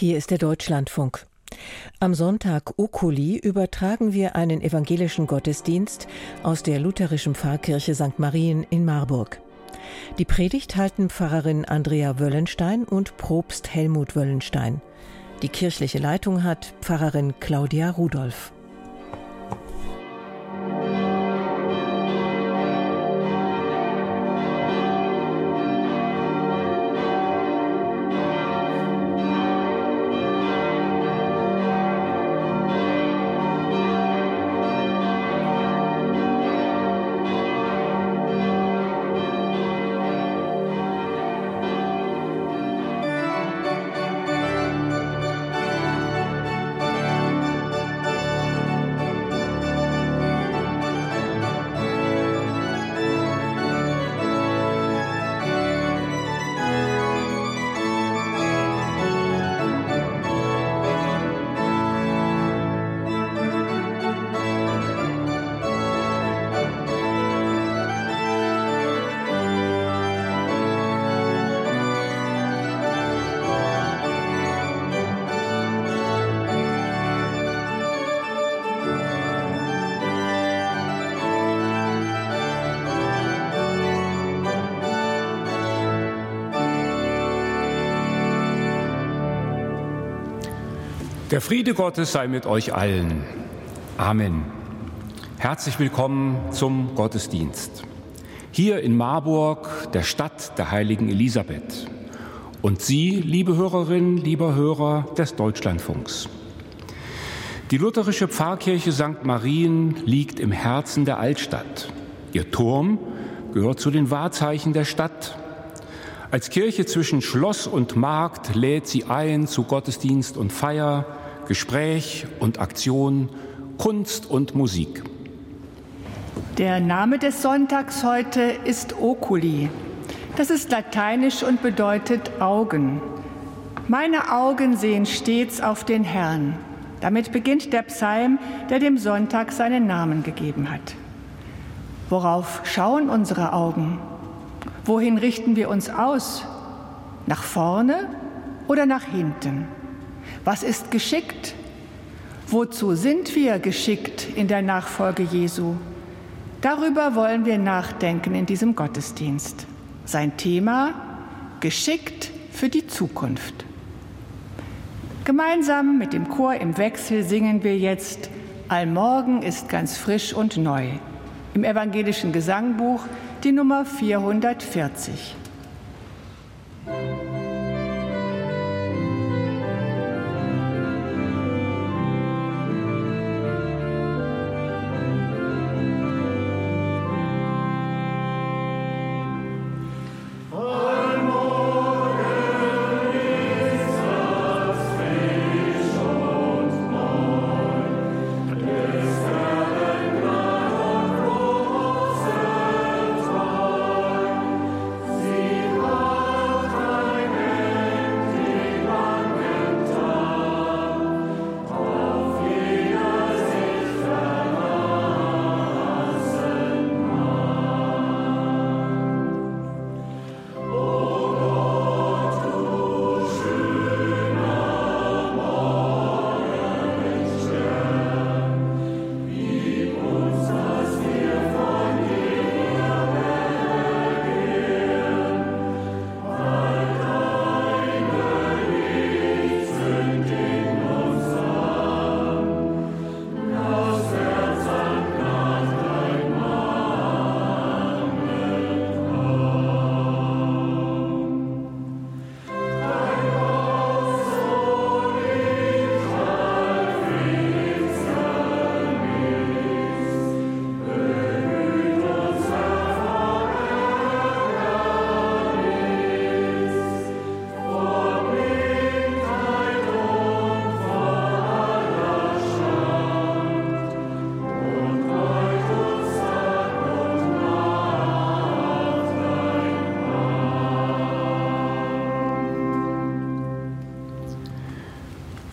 Hier ist der Deutschlandfunk. Am Sonntag Okuli übertragen wir einen evangelischen Gottesdienst aus der lutherischen Pfarrkirche St. Marien in Marburg. Die Predigt halten Pfarrerin Andrea Wöllenstein und Propst Helmut Wöllenstein. Die kirchliche Leitung hat Pfarrerin Claudia Rudolph. Der Friede Gottes sei mit euch allen. Amen. Herzlich willkommen zum Gottesdienst. Hier in Marburg, der Stadt der heiligen Elisabeth. Und Sie, liebe Hörerinnen, lieber Hörer des Deutschlandfunks. Die lutherische Pfarrkirche St. Marien liegt im Herzen der Altstadt. Ihr Turm gehört zu den Wahrzeichen der Stadt als Kirche zwischen Schloss und Markt lädt sie ein zu Gottesdienst und Feier, Gespräch und Aktion, Kunst und Musik. Der Name des Sonntags heute ist Oculi. Das ist lateinisch und bedeutet Augen. Meine Augen sehen stets auf den Herrn. Damit beginnt der Psalm, der dem Sonntag seinen Namen gegeben hat. Worauf schauen unsere Augen? Wohin richten wir uns aus? Nach vorne oder nach hinten? Was ist geschickt? Wozu sind wir geschickt in der Nachfolge Jesu? Darüber wollen wir nachdenken in diesem Gottesdienst. Sein Thema Geschickt für die Zukunft. Gemeinsam mit dem Chor im Wechsel singen wir jetzt Allmorgen ist ganz frisch und neu im evangelischen Gesangbuch die Nummer 440.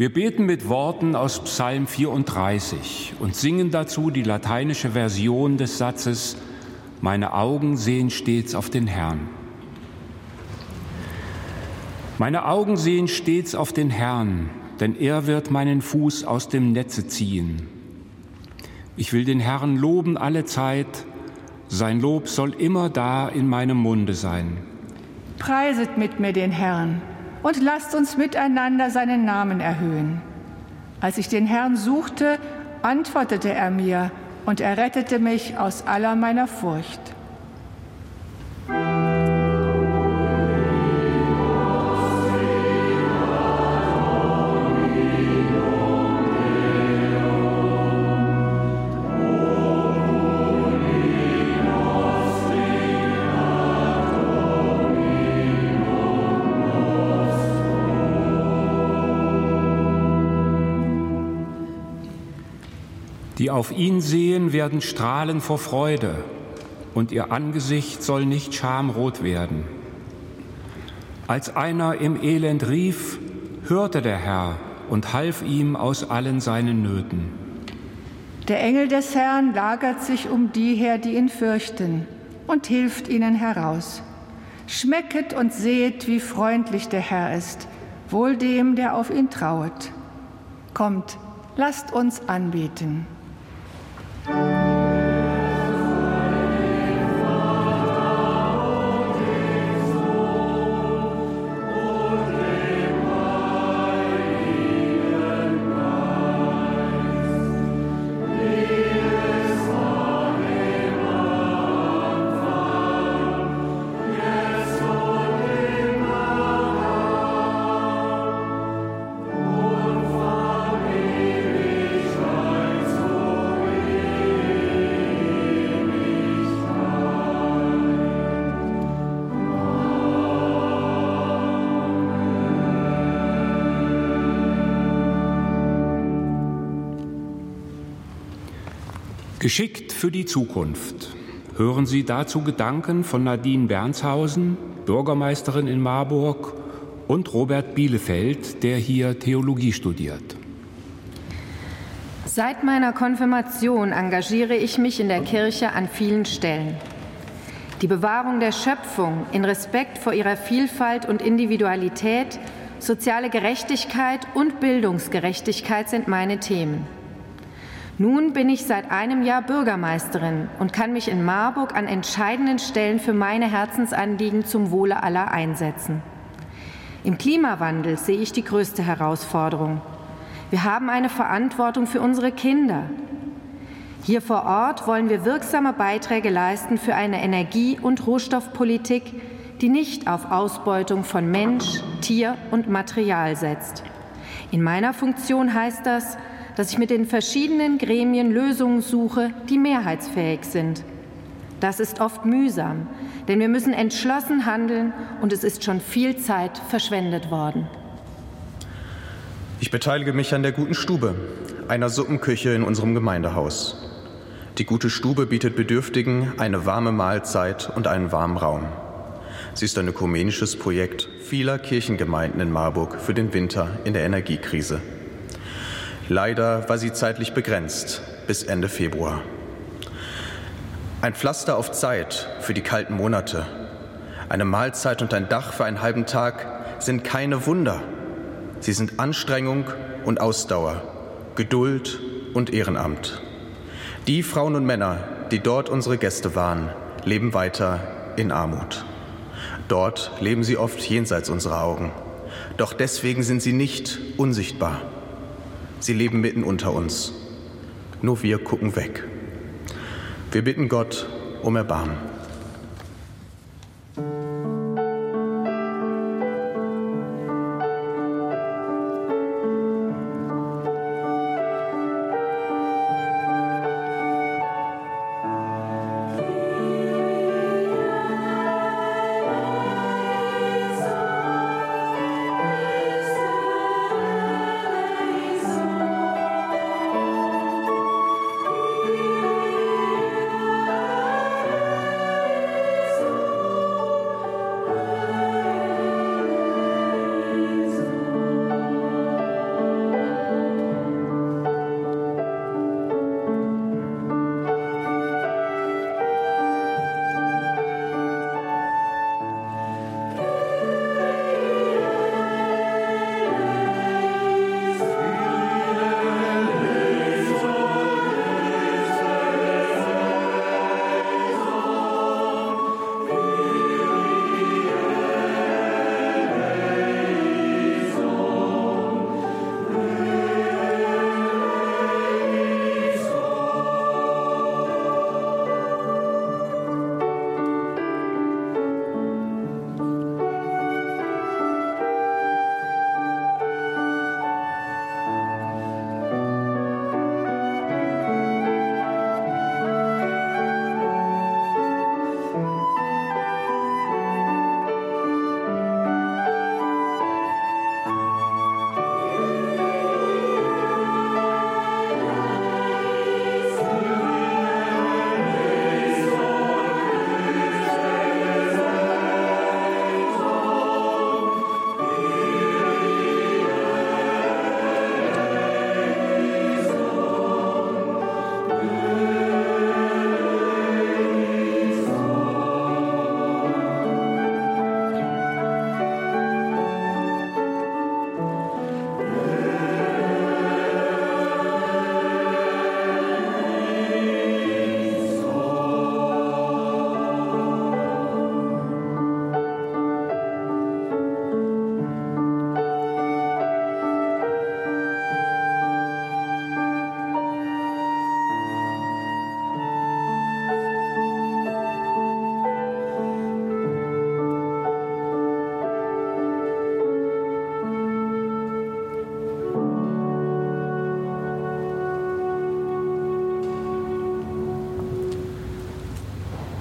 Wir beten mit Worten aus Psalm 34 und singen dazu die lateinische Version des Satzes Meine Augen sehen stets auf den Herrn. Meine Augen sehen stets auf den Herrn, denn er wird meinen Fuß aus dem Netze ziehen. Ich will den Herrn loben alle Zeit, sein Lob soll immer da in meinem Munde sein. Preiset mit mir den Herrn und lasst uns miteinander seinen Namen erhöhen. Als ich den Herrn suchte, antwortete er mir und er rettete mich aus aller meiner Furcht. Die auf ihn sehen, werden strahlen vor Freude, und ihr Angesicht soll nicht schamrot werden. Als einer im Elend rief, hörte der Herr und half ihm aus allen seinen Nöten. Der Engel des Herrn lagert sich um die her, die ihn fürchten, und hilft ihnen heraus. Schmecket und seht, wie freundlich der Herr ist, wohl dem, der auf ihn trauet. Kommt, lasst uns anbeten. thank you Geschickt für die Zukunft. Hören Sie dazu Gedanken von Nadine Bernshausen, Bürgermeisterin in Marburg, und Robert Bielefeld, der hier Theologie studiert. Seit meiner Konfirmation engagiere ich mich in der Kirche an vielen Stellen. Die Bewahrung der Schöpfung in Respekt vor ihrer Vielfalt und Individualität, soziale Gerechtigkeit und Bildungsgerechtigkeit sind meine Themen. Nun bin ich seit einem Jahr Bürgermeisterin und kann mich in Marburg an entscheidenden Stellen für meine Herzensanliegen zum Wohle aller einsetzen. Im Klimawandel sehe ich die größte Herausforderung. Wir haben eine Verantwortung für unsere Kinder. Hier vor Ort wollen wir wirksame Beiträge leisten für eine Energie- und Rohstoffpolitik, die nicht auf Ausbeutung von Mensch, Tier und Material setzt. In meiner Funktion heißt das, dass ich mit den verschiedenen Gremien Lösungen suche, die mehrheitsfähig sind. Das ist oft mühsam, denn wir müssen entschlossen handeln und es ist schon viel Zeit verschwendet worden. Ich beteilige mich an der Guten Stube, einer Suppenküche in unserem Gemeindehaus. Die Gute Stube bietet Bedürftigen eine warme Mahlzeit und einen warmen Raum. Sie ist ein ökumenisches Projekt vieler Kirchengemeinden in Marburg für den Winter in der Energiekrise. Leider war sie zeitlich begrenzt bis Ende Februar. Ein Pflaster auf Zeit für die kalten Monate, eine Mahlzeit und ein Dach für einen halben Tag sind keine Wunder. Sie sind Anstrengung und Ausdauer, Geduld und Ehrenamt. Die Frauen und Männer, die dort unsere Gäste waren, leben weiter in Armut. Dort leben sie oft jenseits unserer Augen. Doch deswegen sind sie nicht unsichtbar. Sie leben mitten unter uns. Nur wir gucken weg. Wir bitten Gott um Erbarmen.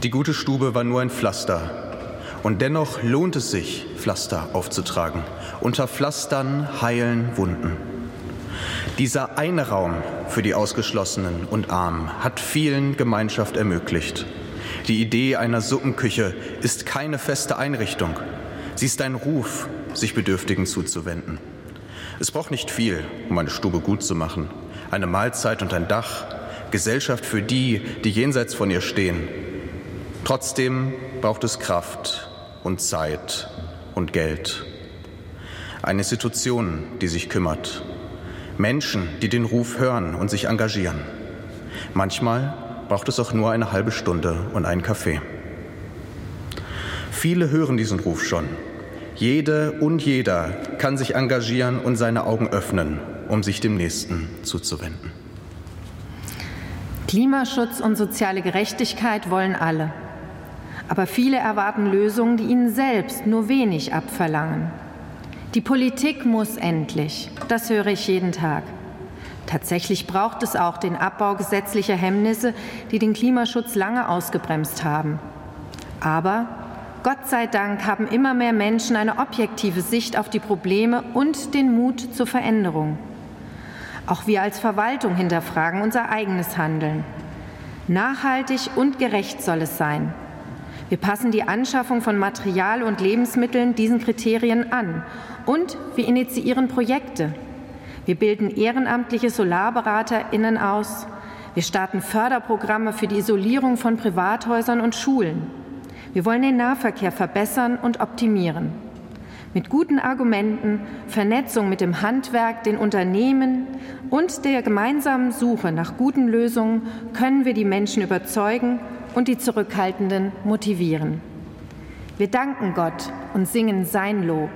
Die gute Stube war nur ein Pflaster. Und dennoch lohnt es sich, Pflaster aufzutragen. Unter Pflastern heilen Wunden. Dieser eine Raum für die Ausgeschlossenen und Armen hat vielen Gemeinschaft ermöglicht. Die Idee einer Suppenküche ist keine feste Einrichtung. Sie ist ein Ruf, sich Bedürftigen zuzuwenden. Es braucht nicht viel, um eine Stube gut zu machen. Eine Mahlzeit und ein Dach, Gesellschaft für die, die jenseits von ihr stehen. Trotzdem braucht es Kraft und Zeit und Geld. Eine Institution, die sich kümmert. Menschen, die den Ruf hören und sich engagieren. Manchmal braucht es auch nur eine halbe Stunde und einen Kaffee. Viele hören diesen Ruf schon. Jede und jeder kann sich engagieren und seine Augen öffnen, um sich dem Nächsten zuzuwenden. Klimaschutz und soziale Gerechtigkeit wollen alle. Aber viele erwarten Lösungen, die ihnen selbst nur wenig abverlangen. Die Politik muss endlich, das höre ich jeden Tag. Tatsächlich braucht es auch den Abbau gesetzlicher Hemmnisse, die den Klimaschutz lange ausgebremst haben. Aber Gott sei Dank haben immer mehr Menschen eine objektive Sicht auf die Probleme und den Mut zur Veränderung. Auch wir als Verwaltung hinterfragen unser eigenes Handeln. Nachhaltig und gerecht soll es sein. Wir passen die Anschaffung von Material und Lebensmitteln diesen Kriterien an und wir initiieren Projekte. Wir bilden ehrenamtliche Solarberaterinnen aus. Wir starten Förderprogramme für die Isolierung von Privathäusern und Schulen. Wir wollen den Nahverkehr verbessern und optimieren. Mit guten Argumenten, Vernetzung mit dem Handwerk, den Unternehmen und der gemeinsamen Suche nach guten Lösungen können wir die Menschen überzeugen und die Zurückhaltenden motivieren. Wir danken Gott und singen sein Lob.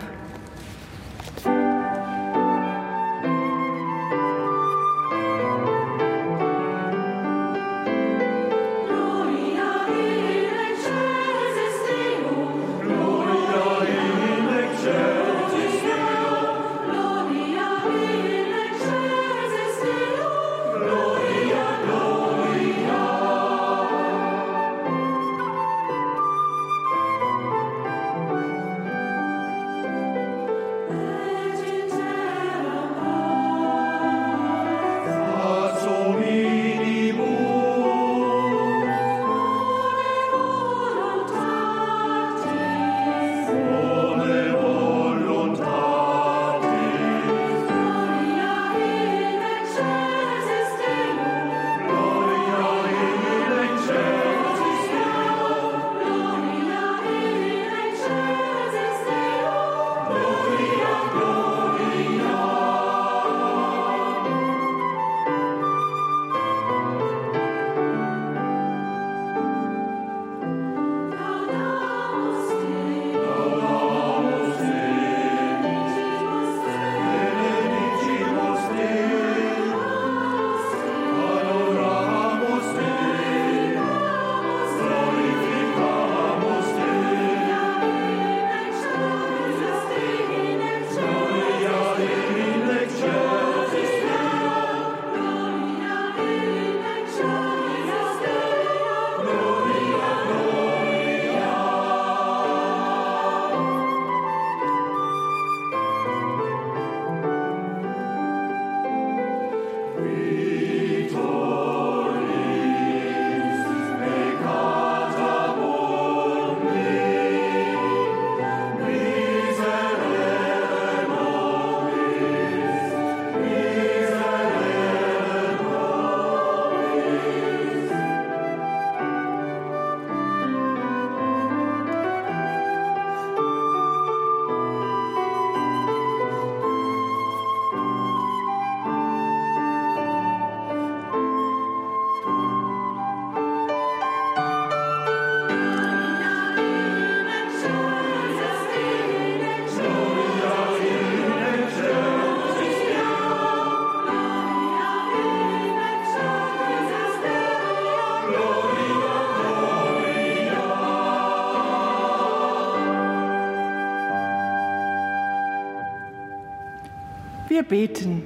Wir beten.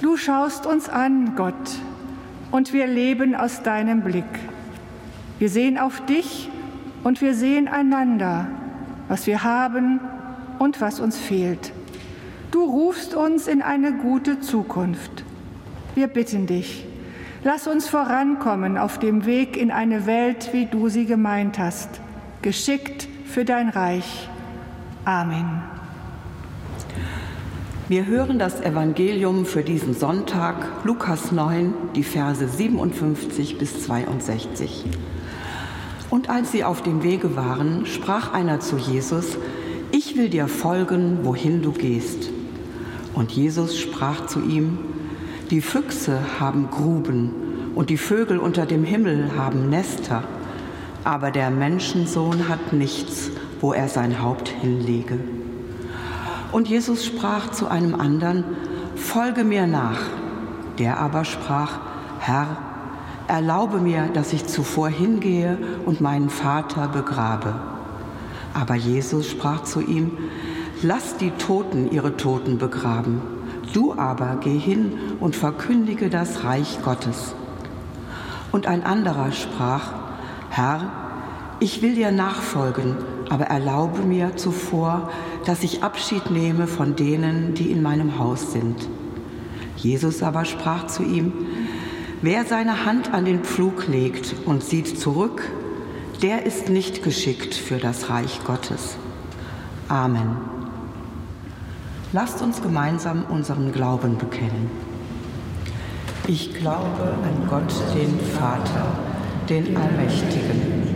Du schaust uns an, Gott, und wir leben aus deinem Blick. Wir sehen auf dich und wir sehen einander, was wir haben und was uns fehlt. Du rufst uns in eine gute Zukunft. Wir bitten dich, lass uns vorankommen auf dem Weg in eine Welt, wie du sie gemeint hast, geschickt für dein Reich. Amen. Wir hören das Evangelium für diesen Sonntag, Lukas 9, die Verse 57 bis 62. Und als sie auf dem Wege waren, sprach einer zu Jesus, ich will dir folgen, wohin du gehst. Und Jesus sprach zu ihm, die Füchse haben Gruben und die Vögel unter dem Himmel haben Nester, aber der Menschensohn hat nichts, wo er sein Haupt hinlege. Und Jesus sprach zu einem anderen, Folge mir nach. Der aber sprach, Herr, erlaube mir, dass ich zuvor hingehe und meinen Vater begrabe. Aber Jesus sprach zu ihm, Lass die Toten ihre Toten begraben. Du aber geh hin und verkündige das Reich Gottes. Und ein anderer sprach, Herr, ich will dir nachfolgen, aber erlaube mir zuvor, dass ich Abschied nehme von denen, die in meinem Haus sind. Jesus aber sprach zu ihm, wer seine Hand an den Pflug legt und sieht zurück, der ist nicht geschickt für das Reich Gottes. Amen. Lasst uns gemeinsam unseren Glauben bekennen. Ich glaube an Gott, den Vater, den Allmächtigen,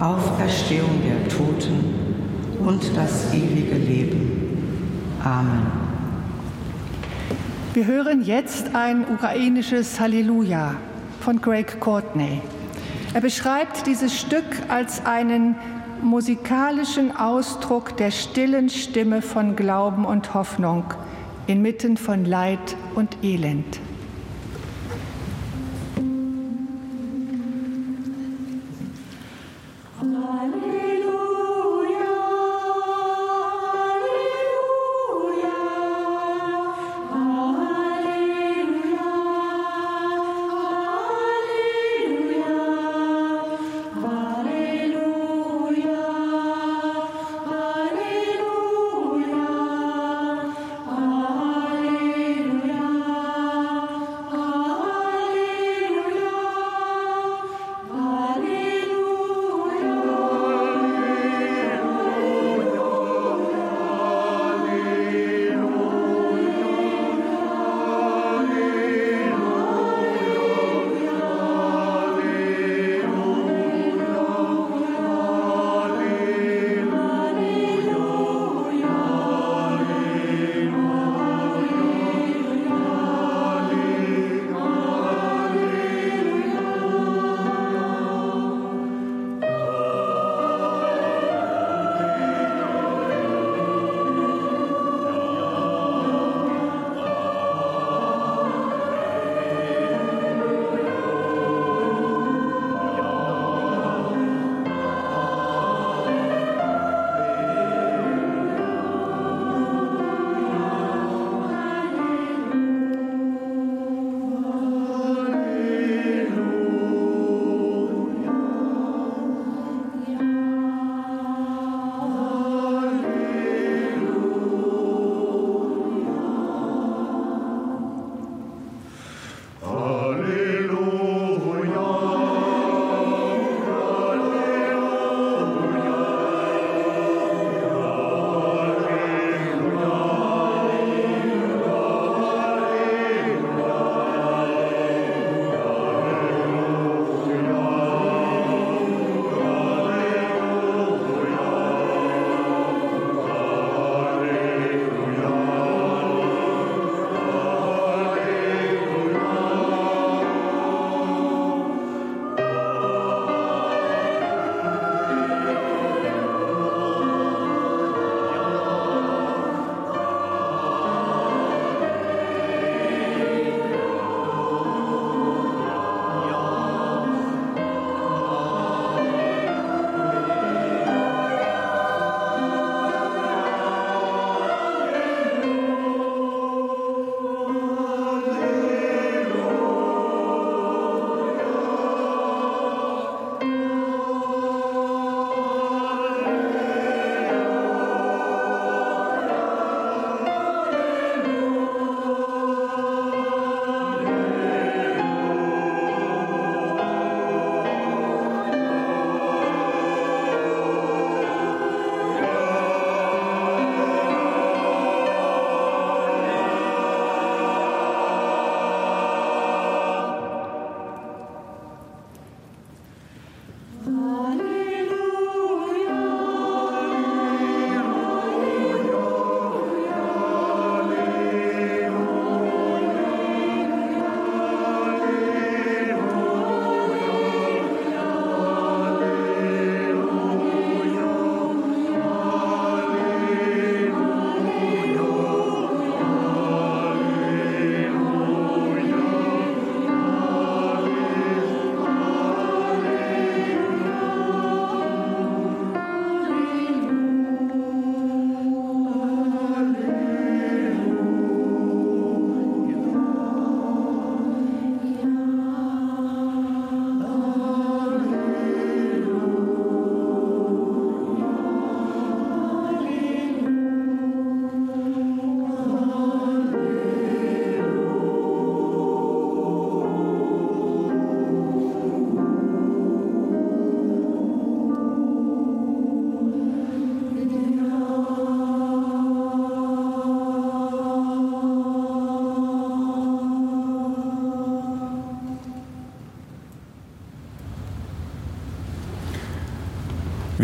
Auferstehung der Toten und das ewige Leben. Amen. Wir hören jetzt ein ukrainisches Halleluja von Greg Courtney. Er beschreibt dieses Stück als einen musikalischen Ausdruck der stillen Stimme von Glauben und Hoffnung inmitten von Leid und Elend.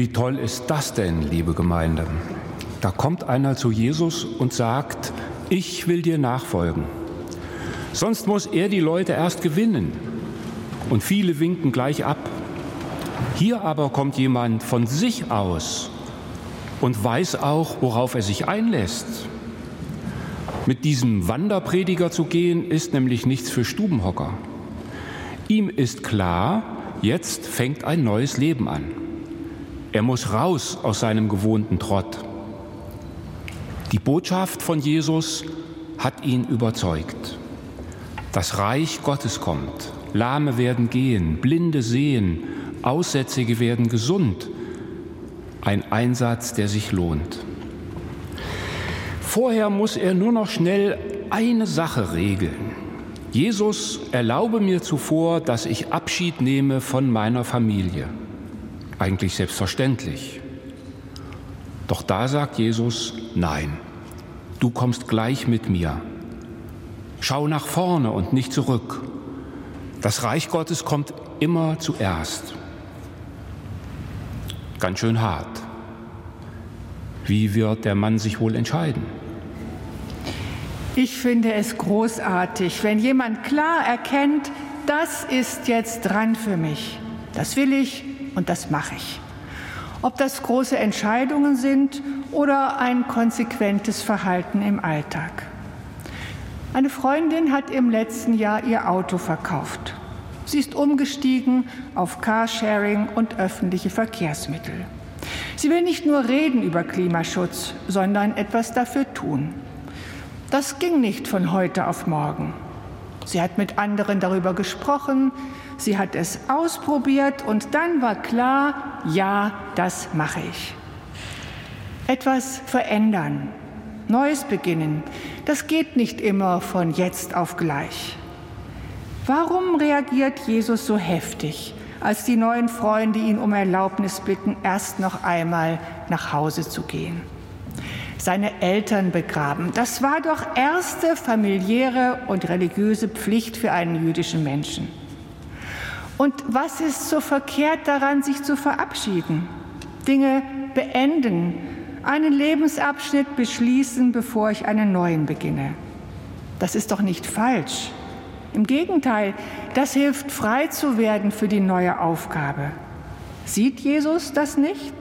Wie toll ist das denn, liebe Gemeinde? Da kommt einer zu Jesus und sagt, ich will dir nachfolgen. Sonst muss er die Leute erst gewinnen. Und viele winken gleich ab. Hier aber kommt jemand von sich aus und weiß auch, worauf er sich einlässt. Mit diesem Wanderprediger zu gehen, ist nämlich nichts für Stubenhocker. Ihm ist klar, jetzt fängt ein neues Leben an. Er muss raus aus seinem gewohnten Trott. Die Botschaft von Jesus hat ihn überzeugt. Das Reich Gottes kommt. Lahme werden gehen, Blinde sehen, Aussätzige werden gesund. Ein Einsatz, der sich lohnt. Vorher muss er nur noch schnell eine Sache regeln. Jesus, erlaube mir zuvor, dass ich Abschied nehme von meiner Familie. Eigentlich selbstverständlich. Doch da sagt Jesus, nein, du kommst gleich mit mir. Schau nach vorne und nicht zurück. Das Reich Gottes kommt immer zuerst. Ganz schön hart. Wie wird der Mann sich wohl entscheiden? Ich finde es großartig, wenn jemand klar erkennt, das ist jetzt dran für mich. Das will ich und das mache ich. Ob das große Entscheidungen sind oder ein konsequentes Verhalten im Alltag. Eine Freundin hat im letzten Jahr ihr Auto verkauft. Sie ist umgestiegen auf Carsharing und öffentliche Verkehrsmittel. Sie will nicht nur reden über Klimaschutz, sondern etwas dafür tun. Das ging nicht von heute auf morgen. Sie hat mit anderen darüber gesprochen, sie hat es ausprobiert und dann war klar, ja, das mache ich. Etwas verändern, Neues beginnen, das geht nicht immer von jetzt auf gleich. Warum reagiert Jesus so heftig, als die neuen Freunde ihn um Erlaubnis bitten, erst noch einmal nach Hause zu gehen? Seine Eltern begraben, das war doch erste familiäre und religiöse Pflicht für einen jüdischen Menschen. Und was ist so verkehrt daran, sich zu verabschieden? Dinge beenden, einen Lebensabschnitt beschließen, bevor ich einen neuen beginne. Das ist doch nicht falsch. Im Gegenteil, das hilft, frei zu werden für die neue Aufgabe. Sieht Jesus das nicht?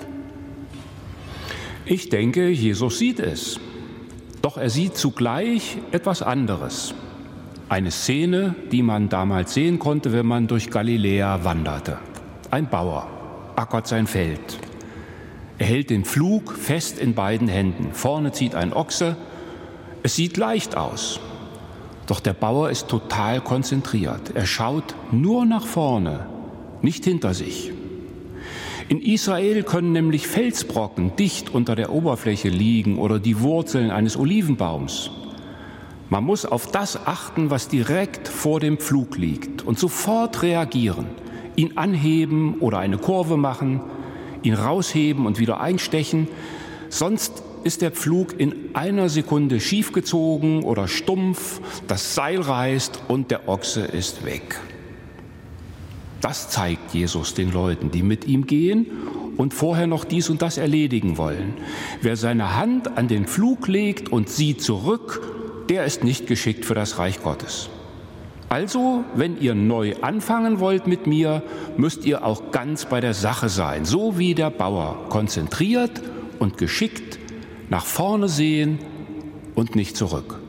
Ich denke, Jesus sieht es. Doch er sieht zugleich etwas anderes. Eine Szene, die man damals sehen konnte, wenn man durch Galiläa wanderte. Ein Bauer ackert sein Feld. Er hält den Flug fest in beiden Händen. Vorne zieht ein Ochse. Es sieht leicht aus. Doch der Bauer ist total konzentriert. Er schaut nur nach vorne, nicht hinter sich. In Israel können nämlich Felsbrocken dicht unter der Oberfläche liegen oder die Wurzeln eines Olivenbaums. Man muss auf das achten, was direkt vor dem Pflug liegt und sofort reagieren, ihn anheben oder eine Kurve machen, ihn rausheben und wieder einstechen, sonst ist der Pflug in einer Sekunde schiefgezogen oder stumpf, das Seil reißt und der Ochse ist weg. Das zeigt Jesus den Leuten, die mit ihm gehen und vorher noch dies und das erledigen wollen. Wer seine Hand an den Pflug legt und sieht zurück, der ist nicht geschickt für das Reich Gottes. Also, wenn ihr neu anfangen wollt mit mir, müsst ihr auch ganz bei der Sache sein, so wie der Bauer, konzentriert und geschickt nach vorne sehen und nicht zurück.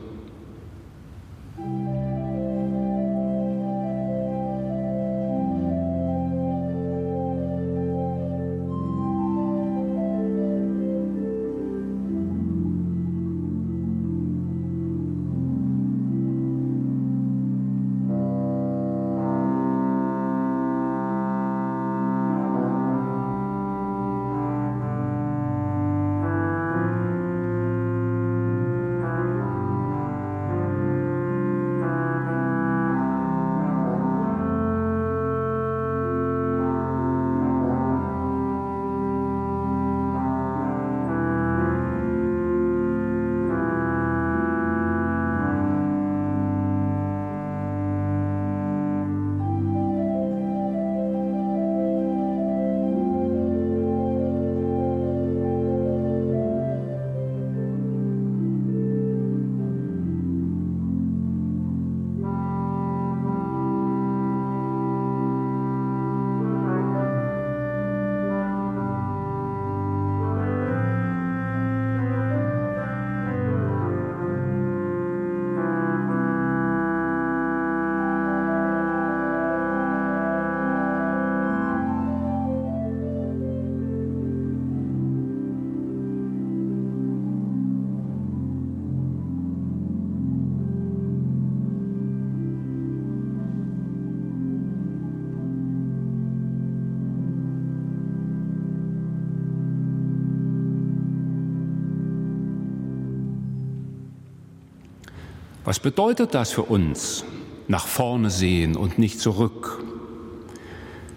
Was bedeutet das für uns? Nach vorne sehen und nicht zurück.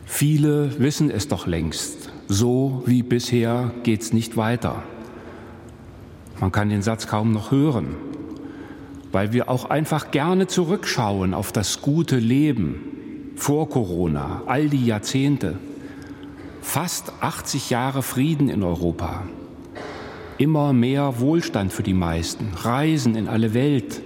Viele wissen es doch längst. So wie bisher geht's nicht weiter. Man kann den Satz kaum noch hören, weil wir auch einfach gerne zurückschauen auf das gute Leben vor Corona, all die Jahrzehnte. Fast 80 Jahre Frieden in Europa. Immer mehr Wohlstand für die meisten, Reisen in alle Welt,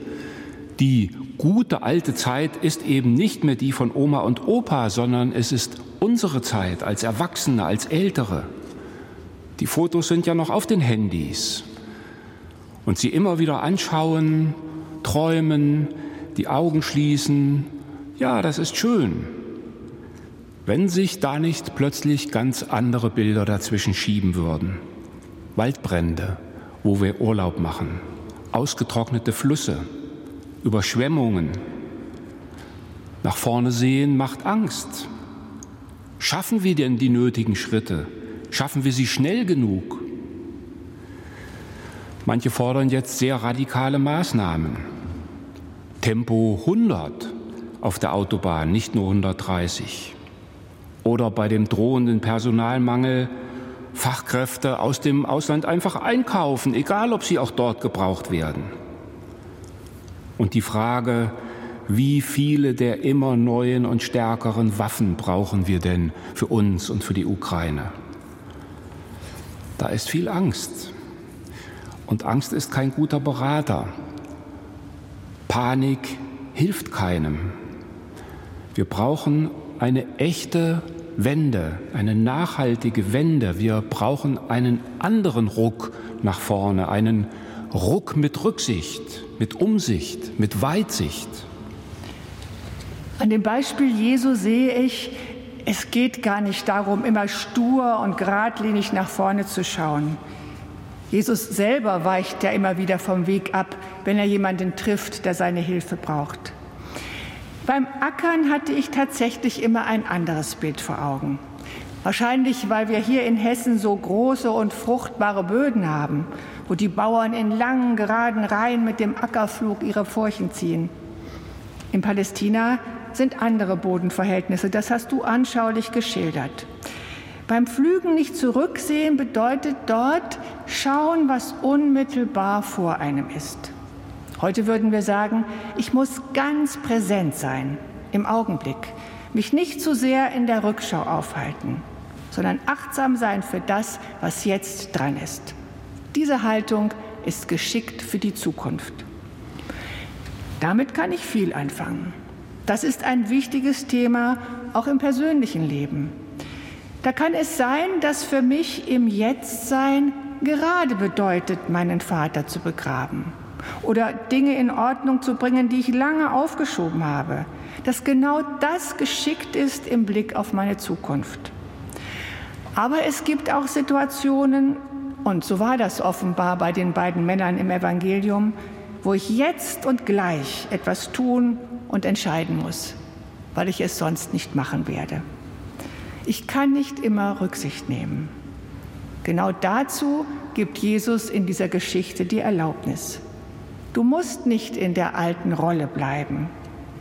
die gute alte Zeit ist eben nicht mehr die von Oma und Opa, sondern es ist unsere Zeit als Erwachsene, als Ältere. Die Fotos sind ja noch auf den Handys. Und sie immer wieder anschauen, träumen, die Augen schließen. Ja, das ist schön. Wenn sich da nicht plötzlich ganz andere Bilder dazwischen schieben würden. Waldbrände, wo wir Urlaub machen, ausgetrocknete Flüsse, Überschwemmungen. Nach vorne sehen macht Angst. Schaffen wir denn die nötigen Schritte? Schaffen wir sie schnell genug? Manche fordern jetzt sehr radikale Maßnahmen. Tempo 100 auf der Autobahn, nicht nur 130. Oder bei dem drohenden Personalmangel Fachkräfte aus dem Ausland einfach einkaufen, egal ob sie auch dort gebraucht werden. Und die Frage, wie viele der immer neuen und stärkeren Waffen brauchen wir denn für uns und für die Ukraine? Da ist viel Angst. Und Angst ist kein guter Berater. Panik hilft keinem. Wir brauchen eine echte Wende, eine nachhaltige Wende. Wir brauchen einen anderen Ruck nach vorne, einen Ruck mit Rücksicht, mit Umsicht, mit Weitsicht. An dem Beispiel Jesu sehe ich, es geht gar nicht darum, immer stur und geradlinig nach vorne zu schauen. Jesus selber weicht ja immer wieder vom Weg ab, wenn er jemanden trifft, der seine Hilfe braucht. Beim Ackern hatte ich tatsächlich immer ein anderes Bild vor Augen. Wahrscheinlich, weil wir hier in Hessen so große und fruchtbare Böden haben, wo die Bauern in langen, geraden Reihen mit dem Ackerflug ihre Furchen ziehen. In Palästina sind andere Bodenverhältnisse, das hast du anschaulich geschildert. Beim Pflügen nicht zurücksehen bedeutet dort schauen, was unmittelbar vor einem ist. Heute würden wir sagen, ich muss ganz präsent sein, im Augenblick, mich nicht zu sehr in der Rückschau aufhalten, sondern achtsam sein für das, was jetzt dran ist. Diese Haltung ist geschickt für die Zukunft. Damit kann ich viel anfangen. Das ist ein wichtiges Thema auch im persönlichen Leben. Da kann es sein, dass für mich im Jetztsein gerade bedeutet, meinen Vater zu begraben oder Dinge in Ordnung zu bringen, die ich lange aufgeschoben habe. Dass genau das geschickt ist im Blick auf meine Zukunft. Aber es gibt auch Situationen, und so war das offenbar bei den beiden Männern im Evangelium, wo ich jetzt und gleich etwas tun und entscheiden muss, weil ich es sonst nicht machen werde. Ich kann nicht immer Rücksicht nehmen. Genau dazu gibt Jesus in dieser Geschichte die Erlaubnis. Du musst nicht in der alten Rolle bleiben.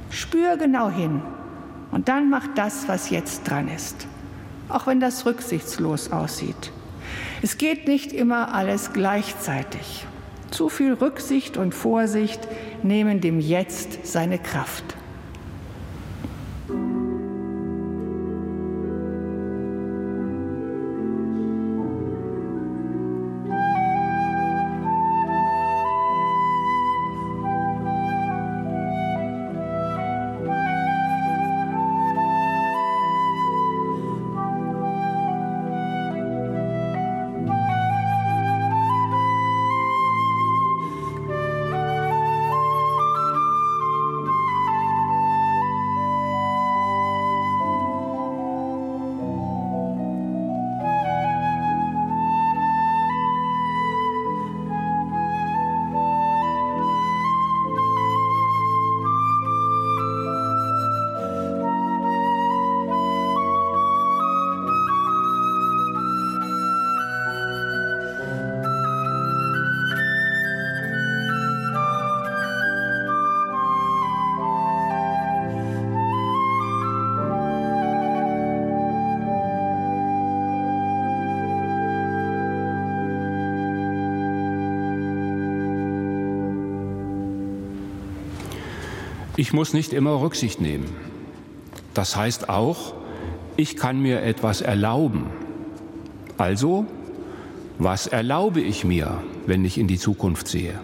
Spür genau hin und dann mach das, was jetzt dran ist, auch wenn das rücksichtslos aussieht. Es geht nicht immer alles gleichzeitig. Zu viel Rücksicht und Vorsicht nehmen dem Jetzt seine Kraft. Ich muss nicht immer Rücksicht nehmen. Das heißt auch, ich kann mir etwas erlauben. Also, was erlaube ich mir, wenn ich in die Zukunft sehe?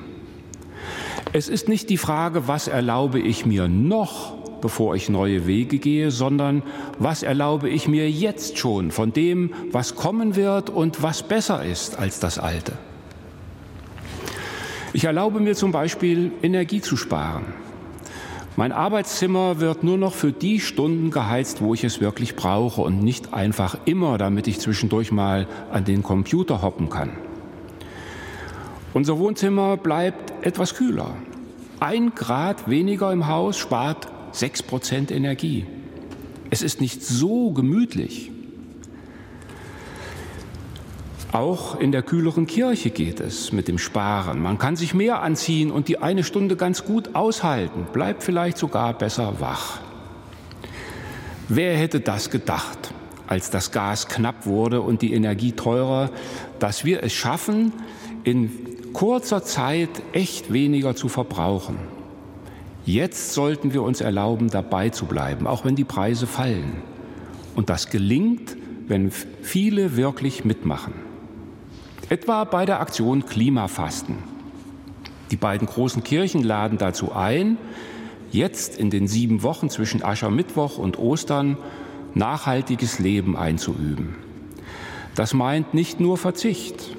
Es ist nicht die Frage, was erlaube ich mir noch, bevor ich neue Wege gehe, sondern was erlaube ich mir jetzt schon von dem, was kommen wird und was besser ist als das Alte. Ich erlaube mir zum Beispiel, Energie zu sparen. Mein Arbeitszimmer wird nur noch für die Stunden geheizt, wo ich es wirklich brauche und nicht einfach immer, damit ich zwischendurch mal an den Computer hoppen kann. Unser Wohnzimmer bleibt etwas kühler. Ein Grad weniger im Haus spart sechs Prozent Energie. Es ist nicht so gemütlich. Auch in der kühleren Kirche geht es mit dem Sparen. Man kann sich mehr anziehen und die eine Stunde ganz gut aushalten, bleibt vielleicht sogar besser wach. Wer hätte das gedacht, als das Gas knapp wurde und die Energie teurer, dass wir es schaffen, in kurzer Zeit echt weniger zu verbrauchen? Jetzt sollten wir uns erlauben, dabei zu bleiben, auch wenn die Preise fallen. Und das gelingt, wenn viele wirklich mitmachen. Etwa bei der Aktion Klimafasten. Die beiden großen Kirchen laden dazu ein, jetzt in den sieben Wochen zwischen Aschermittwoch und Ostern nachhaltiges Leben einzuüben. Das meint nicht nur Verzicht,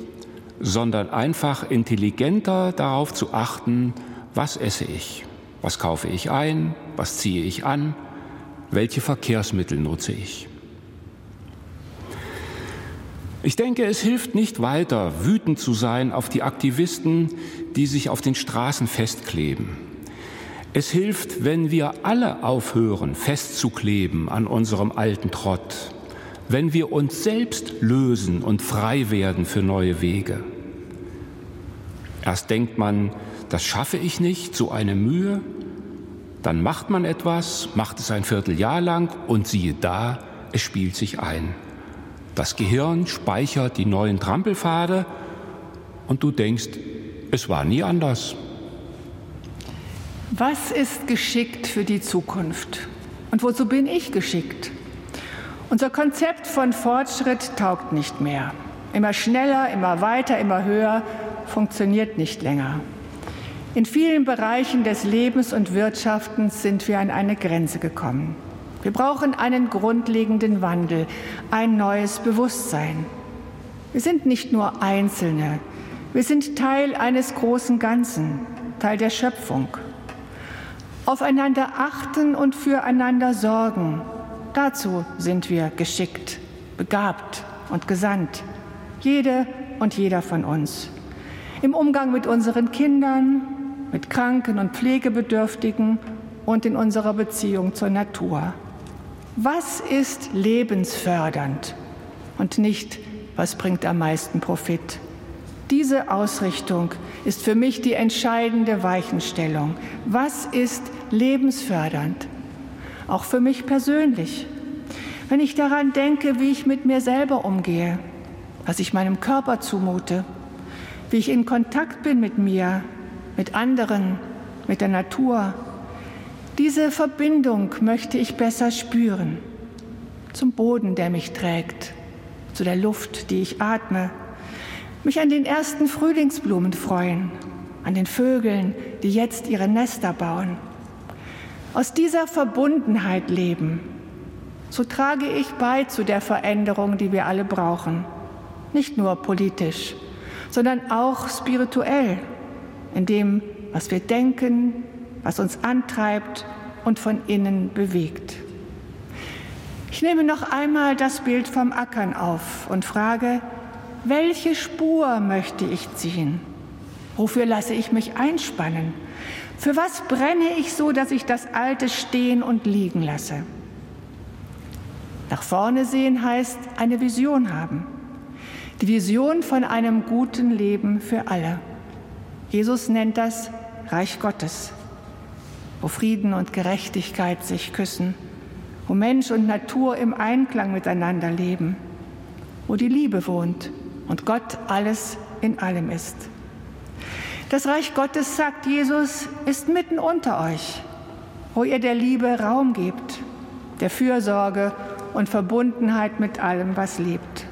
sondern einfach intelligenter darauf zu achten, was esse ich, was kaufe ich ein, was ziehe ich an, welche Verkehrsmittel nutze ich. Ich denke, es hilft nicht weiter, wütend zu sein auf die Aktivisten, die sich auf den Straßen festkleben. Es hilft, wenn wir alle aufhören, festzukleben an unserem alten Trott, wenn wir uns selbst lösen und frei werden für neue Wege. Erst denkt man, das schaffe ich nicht, so eine Mühe, dann macht man etwas, macht es ein Vierteljahr lang und siehe da, es spielt sich ein. Das Gehirn speichert die neuen Trampelpfade und du denkst, es war nie anders. Was ist geschickt für die Zukunft? Und wozu bin ich geschickt? Unser Konzept von Fortschritt taugt nicht mehr. Immer schneller, immer weiter, immer höher funktioniert nicht länger. In vielen Bereichen des Lebens und Wirtschaftens sind wir an eine Grenze gekommen. Wir brauchen einen grundlegenden Wandel, ein neues Bewusstsein. Wir sind nicht nur Einzelne, wir sind Teil eines großen Ganzen, Teil der Schöpfung. Aufeinander achten und füreinander sorgen, dazu sind wir geschickt, begabt und gesandt, jede und jeder von uns. Im Umgang mit unseren Kindern, mit Kranken und Pflegebedürftigen und in unserer Beziehung zur Natur. Was ist lebensfördernd und nicht, was bringt am meisten Profit? Diese Ausrichtung ist für mich die entscheidende Weichenstellung. Was ist lebensfördernd? Auch für mich persönlich. Wenn ich daran denke, wie ich mit mir selber umgehe, was ich meinem Körper zumute, wie ich in Kontakt bin mit mir, mit anderen, mit der Natur, diese Verbindung möchte ich besser spüren zum Boden, der mich trägt, zu der Luft, die ich atme, mich an den ersten Frühlingsblumen freuen, an den Vögeln, die jetzt ihre Nester bauen. Aus dieser Verbundenheit leben, so trage ich bei zu der Veränderung, die wir alle brauchen, nicht nur politisch, sondern auch spirituell, in dem, was wir denken, was uns antreibt und von innen bewegt. Ich nehme noch einmal das Bild vom Ackern auf und frage, welche Spur möchte ich ziehen? Wofür lasse ich mich einspannen? Für was brenne ich so, dass ich das Alte stehen und liegen lasse? Nach vorne sehen heißt eine Vision haben. Die Vision von einem guten Leben für alle. Jesus nennt das Reich Gottes wo Frieden und Gerechtigkeit sich küssen, wo Mensch und Natur im Einklang miteinander leben, wo die Liebe wohnt und Gott alles in allem ist. Das Reich Gottes, sagt Jesus, ist mitten unter euch. wo ihr der Liebe Raum gebt, der Fürsorge und Verbundenheit mit allem, was lebt.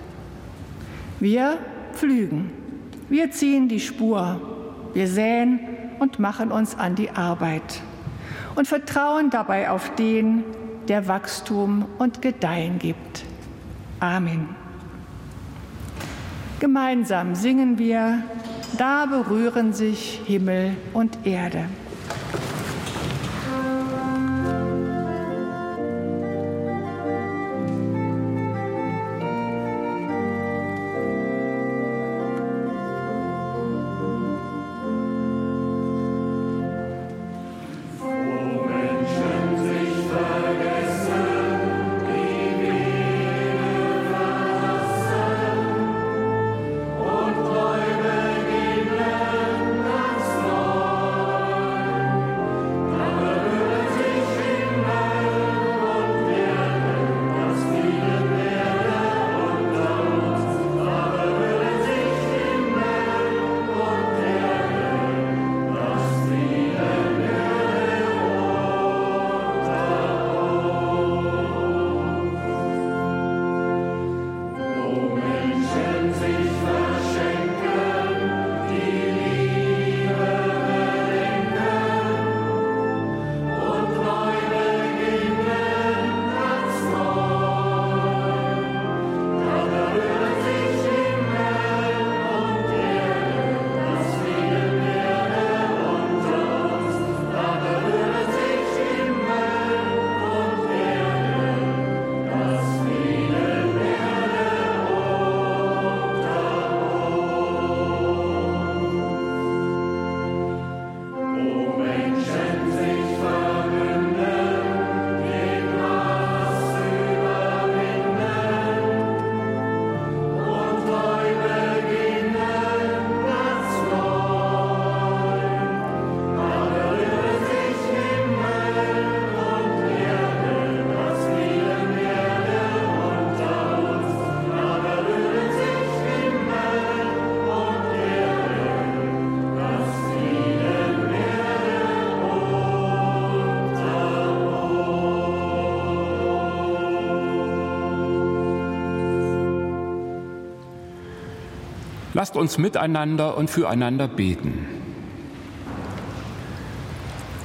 Wir pflügen, wir ziehen die Spur, wir säen und machen uns an die Arbeit und vertrauen dabei auf den, der Wachstum und Gedeihen gibt. Amen. Gemeinsam singen wir, da berühren sich Himmel und Erde. Lasst uns miteinander und füreinander beten.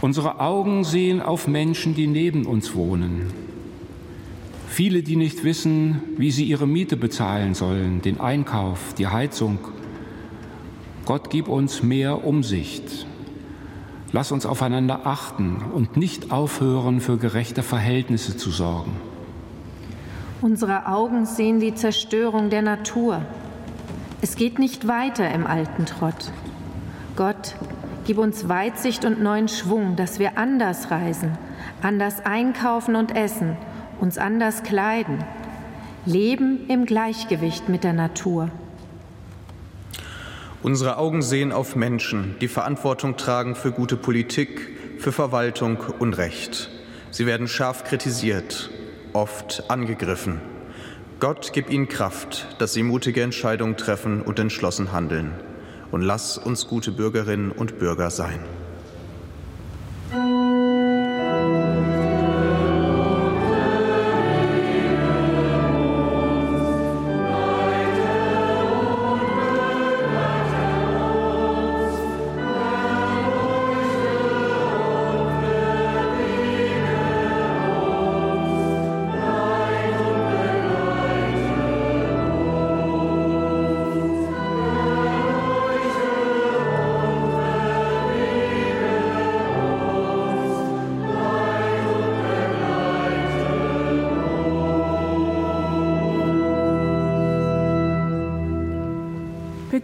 Unsere Augen sehen auf Menschen, die neben uns wohnen. Viele, die nicht wissen, wie sie ihre Miete bezahlen sollen, den Einkauf, die Heizung. Gott gib uns mehr Umsicht. Lass uns aufeinander achten und nicht aufhören, für gerechte Verhältnisse zu sorgen. Unsere Augen sehen die Zerstörung der Natur. Es geht nicht weiter im alten Trott. Gott, gib uns Weitsicht und neuen Schwung, dass wir anders reisen, anders einkaufen und essen, uns anders kleiden, leben im Gleichgewicht mit der Natur. Unsere Augen sehen auf Menschen, die Verantwortung tragen für gute Politik, für Verwaltung und Recht. Sie werden scharf kritisiert, oft angegriffen. Gott gib ihnen Kraft, dass sie mutige Entscheidungen treffen und entschlossen handeln. Und lass uns gute Bürgerinnen und Bürger sein.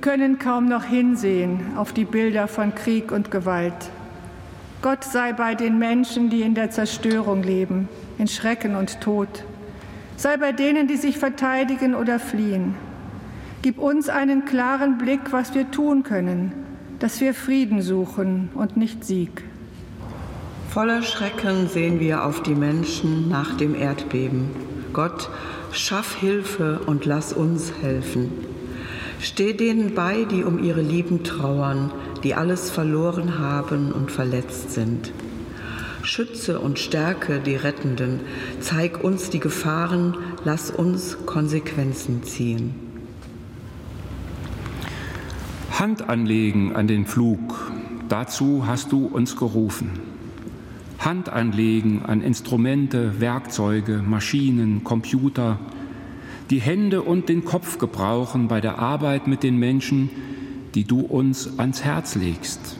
Können kaum noch hinsehen auf die Bilder von Krieg und Gewalt. Gott sei bei den Menschen, die in der Zerstörung leben, in Schrecken und Tod. Sei bei denen, die sich verteidigen oder fliehen. Gib uns einen klaren Blick, was wir tun können, dass wir Frieden suchen und nicht Sieg. Voller Schrecken sehen wir auf die Menschen nach dem Erdbeben. Gott, schaff Hilfe und lass uns helfen. Steh denen bei, die um ihre Lieben trauern, die alles verloren haben und verletzt sind. Schütze und stärke die Rettenden, zeig uns die Gefahren, lass uns Konsequenzen ziehen. Hand anlegen an den Flug, dazu hast du uns gerufen. Hand anlegen an Instrumente, Werkzeuge, Maschinen, Computer, die Hände und den Kopf gebrauchen bei der Arbeit mit den Menschen, die du uns ans Herz legst.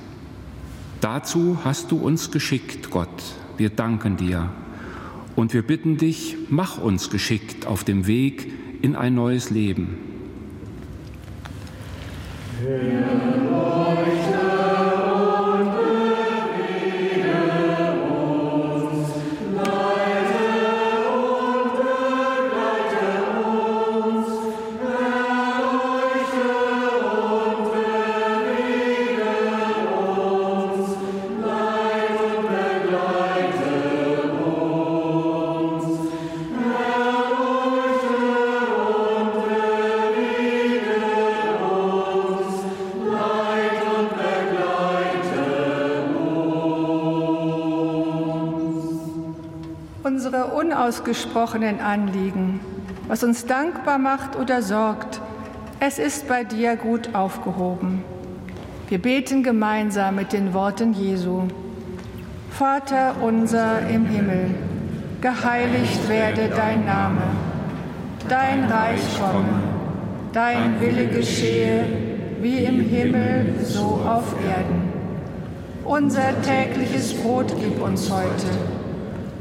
Dazu hast du uns geschickt, Gott. Wir danken dir. Und wir bitten dich, mach uns geschickt auf dem Weg in ein neues Leben. Ja. Unausgesprochenen Anliegen, was uns dankbar macht oder sorgt, es ist bei dir gut aufgehoben. Wir beten gemeinsam mit den Worten Jesu. Vater unser im Himmel, geheiligt werde dein Name, dein Reich komme, dein Wille geschehe, wie im Himmel, so auf Erden. Unser tägliches Brot gib uns heute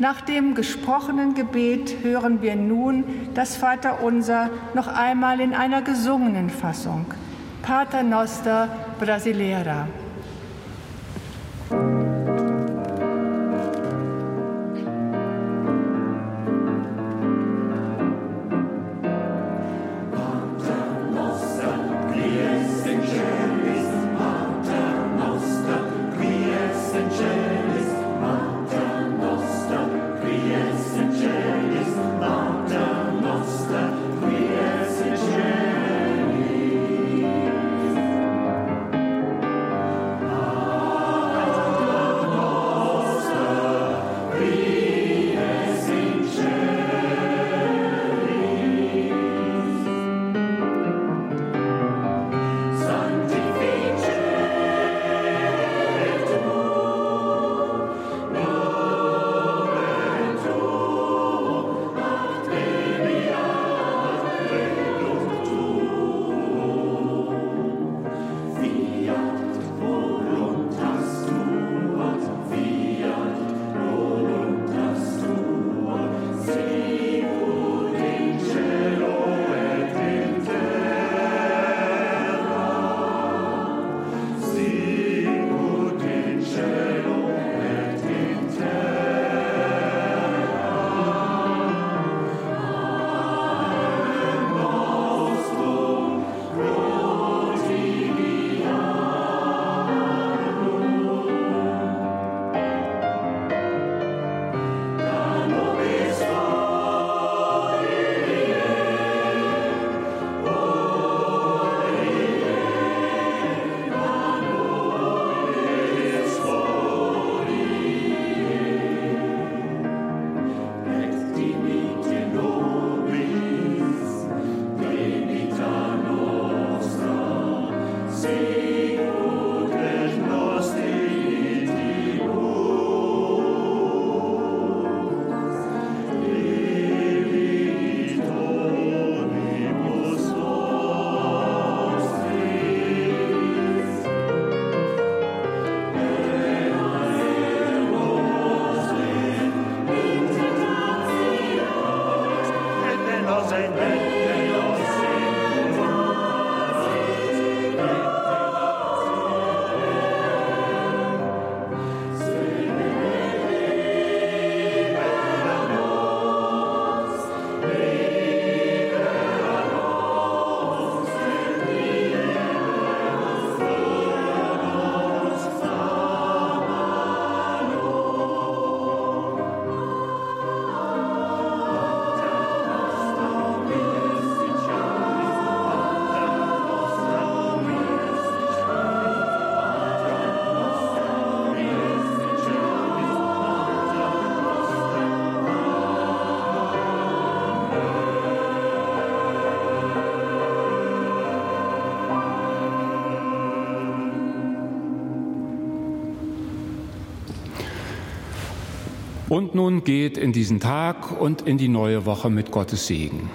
Nach dem gesprochenen Gebet hören wir nun das Vaterunser noch einmal in einer gesungenen Fassung. Pater Noster Brasileira. Und nun geht in diesen Tag und in die neue Woche mit Gottes Segen.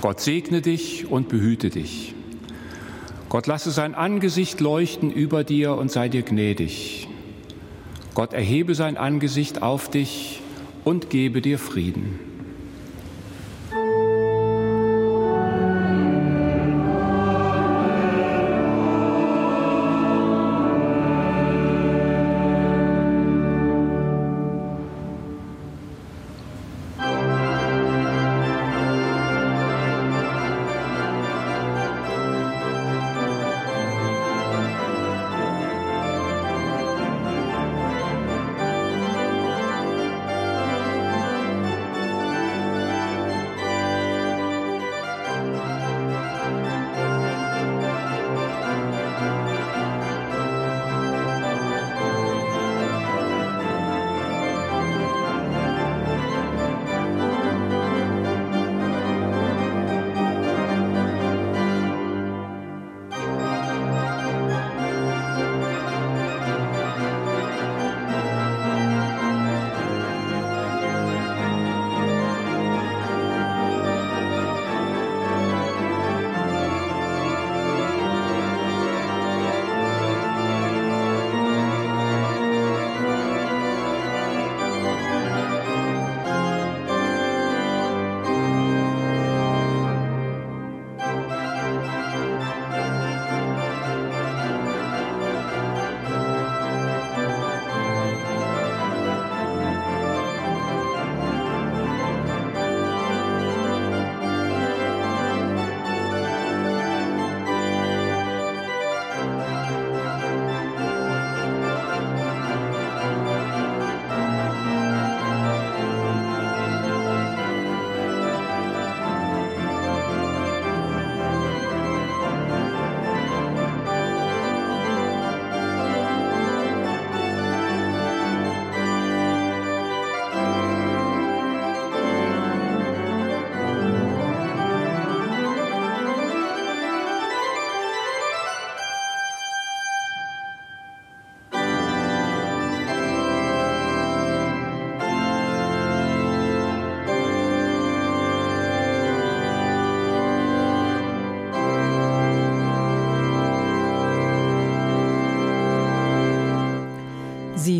Gott segne dich und behüte dich. Gott lasse sein Angesicht leuchten über dir und sei dir gnädig. Gott erhebe sein Angesicht auf dich und gebe dir Frieden.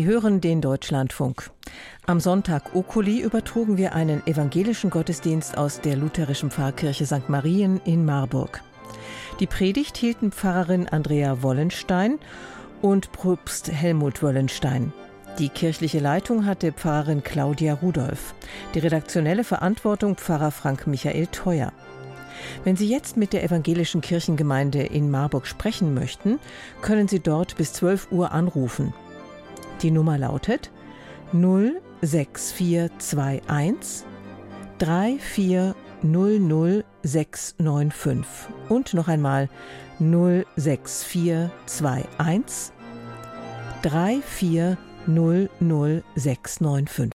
Hören den Deutschlandfunk. Am Sonntag Okuli übertrugen wir einen evangelischen Gottesdienst aus der lutherischen Pfarrkirche St. Marien in Marburg. Die Predigt hielten Pfarrerin Andrea Wollenstein und Propst Helmut Wollenstein. Die kirchliche Leitung hatte Pfarrerin Claudia Rudolph. Die redaktionelle Verantwortung Pfarrer Frank Michael Theuer. Wenn Sie jetzt mit der evangelischen Kirchengemeinde in Marburg sprechen möchten, können Sie dort bis 12 Uhr anrufen. Die Nummer lautet 06421 3400695 und noch einmal 06421 3400695.